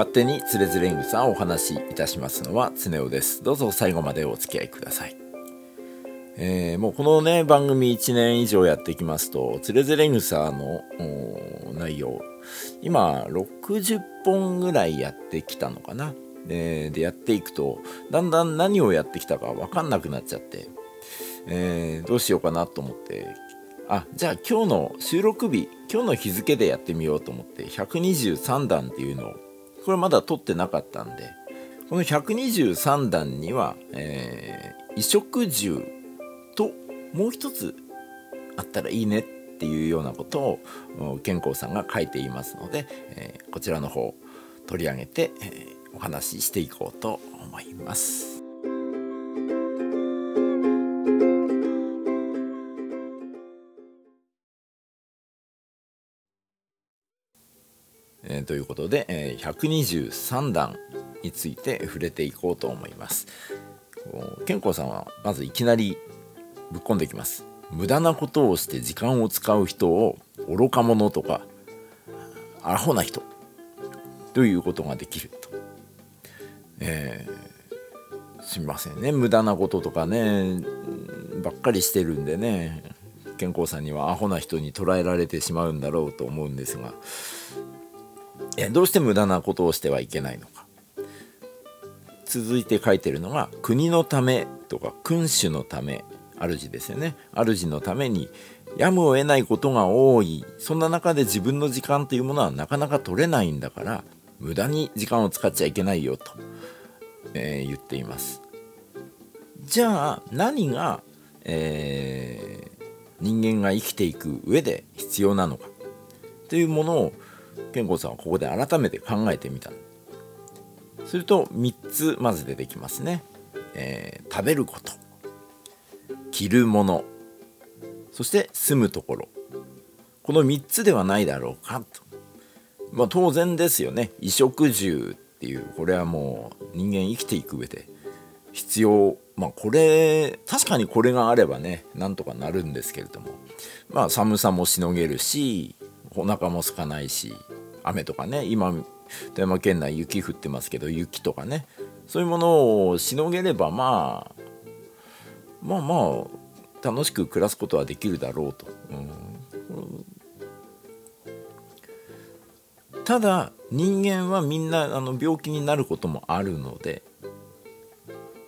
勝手につれづれ草をお話しいたしますのは常雄です。どうぞ最後までお付き合いください。えー、もうこのね番組1年以上やってきますとつれづれ草の内容今60本ぐらいやってきたのかな。でやっていくとだんだん何をやってきたか分かんなくなっちゃって、えー、どうしようかなと思ってあじゃあ今日の収録日今日の日付でやってみようと思って123弾っていうのをこれまだ取ってなかったんでこの123段には、えー、衣食住ともう一つあったらいいねっていうようなことを健康さんが書いていますので、えー、こちらの方取り上げて、えー、お話ししていこうと思います。えー、ということで、えー、123段について触れていこうと思います。健康さんはまずいきなりぶっこんできます。無駄なことをして時間を使う人を愚か者とかアホな人ということができると。えー、すみませんね無駄なこととかねばっかりしてるんでね健康さんにはアホな人に捉えられてしまうんだろうと思うんですがどうして無駄なことをしてはいけないのか。続いて書いてるのが国のためとか君主のため主ですよね。主のためにやむを得ないことが多い。そんな中で自分の時間というものはなかなか取れないんだから無駄に時間を使っちゃいけないよと、えー、言っています。じゃあ何が、えー、人間が生きていく上で必要なのかというものを健吾さんはここで改めて考えてみた。すると3つまず出てきますね、えー、食べること。着るもの。そして住むところ。この3つではないだろうか。とまあ当然ですよね。衣食住っていうこれはもう人間生きていく上で必要。まあこれ確かにこれがあればねなんとかなるんですけれども。まあ寒さもしのげるしお腹も空かないし雨とかね今富山県内雪降ってますけど雪とかねそういうものをしのげればまあまあまあ楽しく暮らすことはできるだろうと。うん、ただ人間はみんなあの病気になることもあるので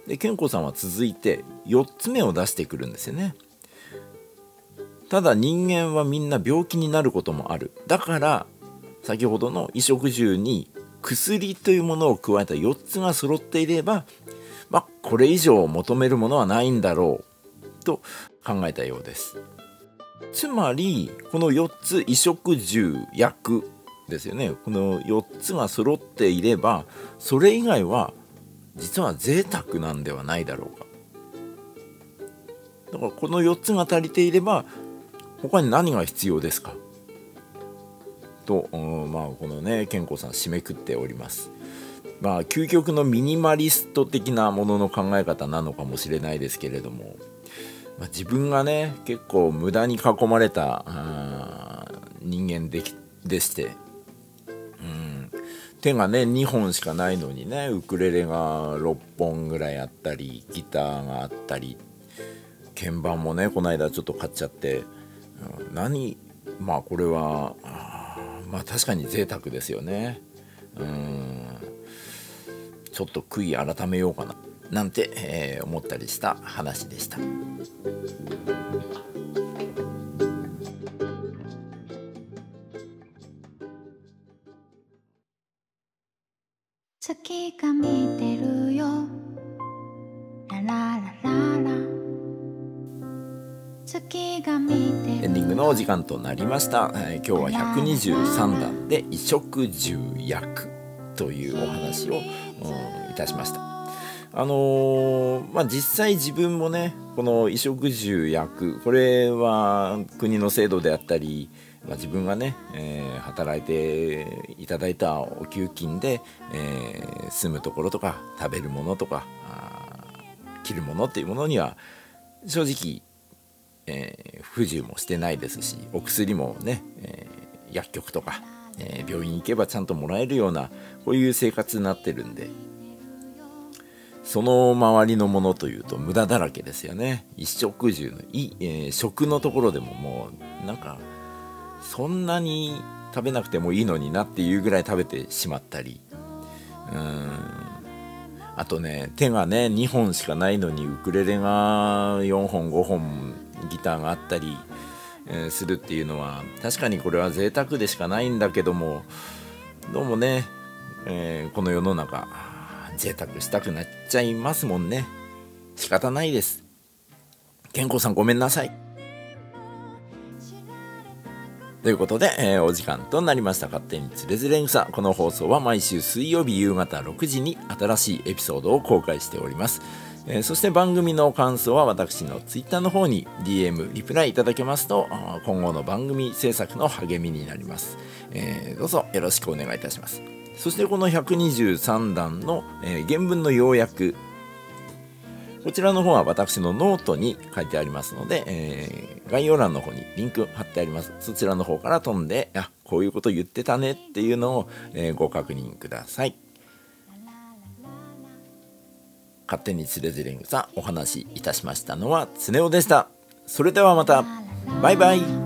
で健康さんは続いて4つ目を出してくるんですよね。ただ人間はみんな病気になることもある。だから先ほどの衣食住に薬というものを加えた4つが揃っていれば、まあ、これ以上求めるものはないんだろうと考えたようです。つまりこの4つ衣食住薬ですよね。この4つが揃っていればそれ以外は実は贅沢なんではないだろうか。だからこの4つが足りていれば他に何が必要ですか？と、まあこのね健康さん締めくっております。まあ究極のミニマリスト的なものの考え方なのかもしれないですけれども、まあ、自分がね結構無駄に囲まれた人間できでして手がね2本しかないのにねウクレレが6本ぐらいあったりギターがあったり鍵盤もねこの間ちょっと買っちゃって、何まあこれはまあ確かに贅沢ですよね。うん。ちょっと悔い改めようかななんて、えー、思ったりした話でした。月が見てるよ。ララララ。エンディングのお時間となりました、えー、今日は123段で衣食住薬というお話を、うん、いたしました。あのー、まあ実際自分もねこの衣食住薬これは国の制度であったりまあ、自分がね、えー、働いていただいたお給金で、えー、住むところとか食べるものとか着るものっていうものには正直、えー、不自由もしてないですしお薬もね、えー、薬局とかえー、病院行けばちゃんともらえるようなこういう生活になってるんでその周りのものというと無駄だらけですよね。一食住のい、えー、食のところでももうなんかそんなに食べなくてもいいのになっていうぐらい食べてしまったりうん。あとね手がね2本しかないのにウクレレが4本5本ギターがあったり、えー、するっていうのは確かにこれは贅沢でしかないんだけどもどうもね、えー、この世の中贅沢したくなっちゃいますもんね仕方ないです健康さんごめんなさいということで、えー、お時間となりました。勝手につれづれ草。この放送は毎週水曜日夕方6時に新しいエピソードを公開しております。えー、そして番組の感想は私の Twitter の方に DM、リプライいただけますと、今後の番組制作の励みになります。えー、どうぞよろしくお願いいたします。そしてこの123段の、えー、原文の要約こちらの方は私のノートに書いてありますので、えー、概要欄の方にリンク貼ってあります。そちらの方から飛んで、あ、こういうこと言ってたねっていうのを、えー、ご確認ください。勝手につれづれんさんお話しいたしましたのはつねおでした。それではまた。バイバイ。